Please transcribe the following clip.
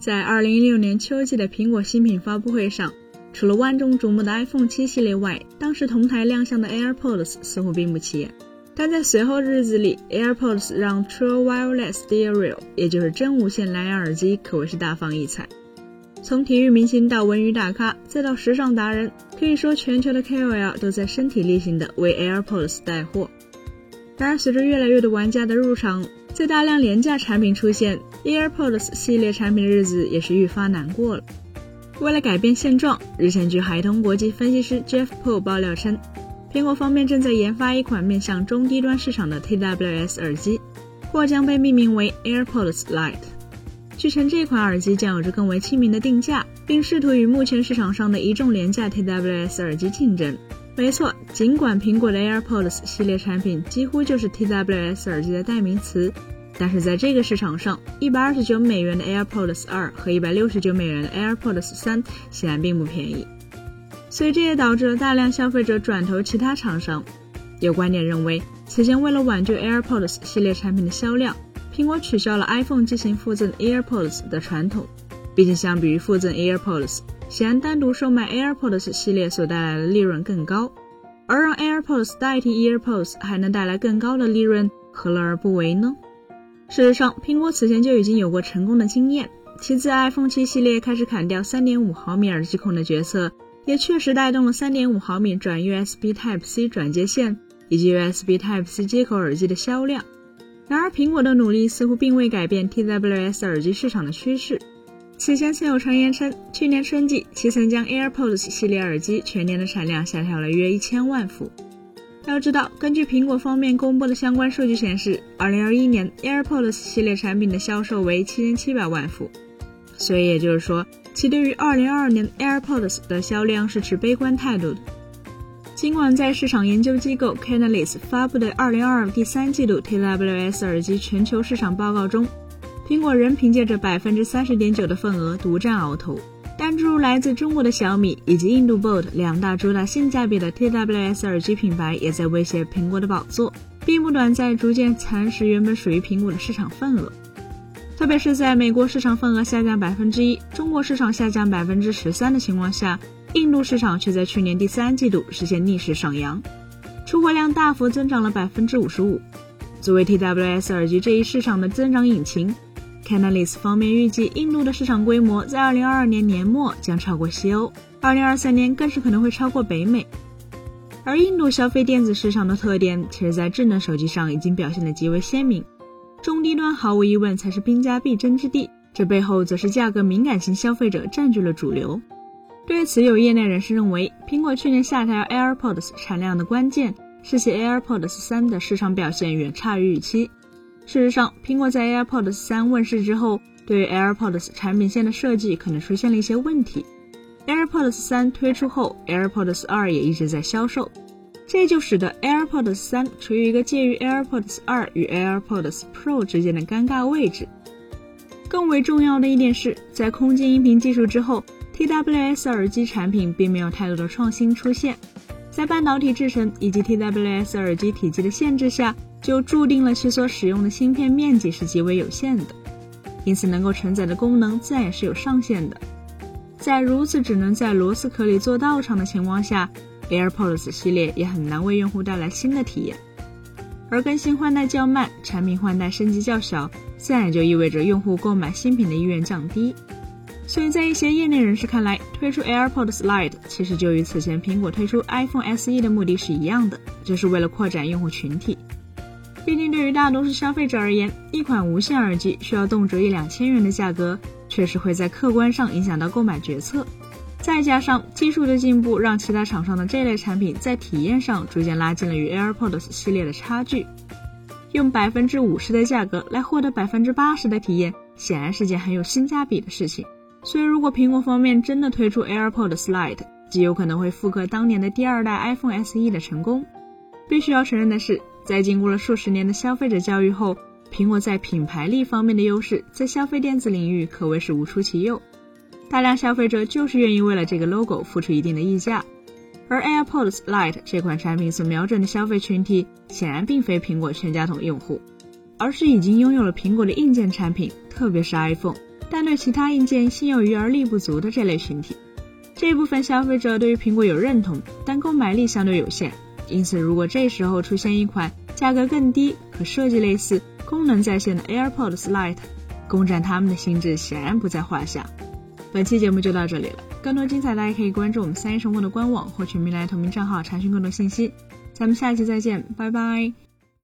在2016年秋季的苹果新品发布会上，除了万众瞩目的 iPhone 7系列外，当时同台亮相的 AirPods 似乎并不起眼。但在随后的日子里，AirPods 让 True Wireless Stereo，也就是真无线蓝牙耳机，可谓是大放异彩。从体育明星到文娱大咖，再到时尚达人，可以说全球的 KOL 都在身体力行的为 AirPods 带货。然而，随着越来越多玩家的入场，在大量廉价产品出现，AirPods 系列产品的日子也是愈发难过了。为了改变现状，日前据海通国际分析师 Jeff Poole 爆料称，苹果方面正在研发一款面向中低端市场的 TWS 耳机，或将被命名为 AirPods Lite。据称，这款耳机将有着更为亲民的定价，并试图与目前市场上的一众廉价 TWS 耳机竞争。没错，尽管苹果的 AirPods 系列产品几乎就是 TWS 耳机的代名词，但是在这个市场上，一百二十九美元的 AirPods 二和一百六十九美元的 AirPods 三显然并不便宜，所以这也导致了大量消费者转投其他厂商。有观点认为，此前为了挽救 AirPods 系列产品的销量。苹果取消了 iPhone 进行附赠 AirPods 的传统，毕竟相比于附赠 AirPods，显然单独售卖 AirPods 系列所带来的利润更高，而让 AirPods 代替 EarPods 还能带来更高的利润，何乐而不为呢？事实上，苹果此前就已经有过成功的经验，其自 iPhone 7系列开始砍掉3.5毫米耳机孔的决策，也确实带动了3.5毫米转 USB Type-C 转接线以及 USB Type-C 接口耳机的销量。然而，苹果的努力似乎并未改变 TWS 耳机市场的趋势。此前曾有传言称，去年春季其曾将 AirPods 系列耳机全年的产量下调了约一千万副。要知道，根据苹果方面公布的相关数据显示，2021年 AirPods 系列产品的销售为七千七百万副。所以也就是说，其对于2022年 AirPods 的销量是持悲观态度的。尽管在市场研究机构 Canalys 发布的2022第三季度 TWS 耳机全球市场报告中，苹果仍凭借着百分之三十点九的份额独占鳌头，但诸如来自中国的小米以及印度 Boat 两大主打性价比的 TWS 耳机品牌也在威胁苹果的宝座，并不短在逐渐蚕食原本属于苹果的市场份额。特别是在美国市场份额下降百分之一，中国市场下降百分之十三的情况下。印度市场却在去年第三季度实现逆势上扬，出货量大幅增长了百分之五十五。作为 TWS 耳机这一市场的增长引擎，Canalys 方面预计印度的市场规模在二零二二年年末将超过西欧，二零二三年更是可能会超过北美。而印度消费电子市场的特点，其实在智能手机上已经表现得极为鲜明，中低端毫无疑问才是兵家必争之地，这背后则是价格敏感型消费者占据了主流。对此，有业内人士认为，苹果去年下调 AirPods 产量的关键是其 AirPods 三的市场表现远差于预期。事实上，苹果在 AirPods 三问世之后，对于 AirPods 产品线的设计可能出现了一些问题。AirPods 三推出后，AirPods 二也一直在销售，这就使得 AirPods 三处于一个介于 AirPods 二与 AirPods Pro 之间的尴尬位置。更为重要的一点是，在空间音频技术之后。TWS 耳机产品并没有太多的创新出现，在半导体制成以及 TWS 耳机体积的限制下，就注定了其所使用的芯片面积是极为有限的，因此能够承载的功能自然也是有上限的。在如此只能在螺丝壳里做道场的情况下，AirPods 系列也很难为用户带来新的体验。而更新换代较慢，产品换代升级较小，自然也就意味着用户购买新品的意愿降低。所以在一些业内人士看来，推出 AirPods Lite 其实就与此前苹果推出 iPhone SE 的目的是一样的，就是为了扩展用户群体。毕竟对于大多数消费者而言，一款无线耳机需要动辄一两千元的价格，确实会在客观上影响到购买决策。再加上技术的进步，让其他厂商的这类产品在体验上逐渐拉近了与 AirPods 系列的差距。用百分之五十的价格来获得百分之八十的体验，显然是件很有性价比的事情。所以，如果苹果方面真的推出 AirPods Lite，极有可能会复刻当年的第二代 iPhone SE 的成功。必须要承认的是，在经过了数十年的消费者教育后，苹果在品牌力方面的优势，在消费电子领域可谓是无出其右。大量消费者就是愿意为了这个 logo 付出一定的溢价。而 AirPods Lite 这款产品所瞄准的消费群体，显然并非苹果全家桶用户，而是已经拥有了苹果的硬件产品，特别是 iPhone。但对其他硬件心有余而力不足的这类群体。这部分消费者对于苹果有认同，但购买力相对有限，因此如果这时候出现一款价格更低、可设计类似、功能在线的 AirPods Lite，攻占他们的心智显然不在话下。本期节目就到这里了，更多精彩大家可以关注我们三一生活的官网，获取米莱同名账号查询更多信息。咱们下期再见，拜拜。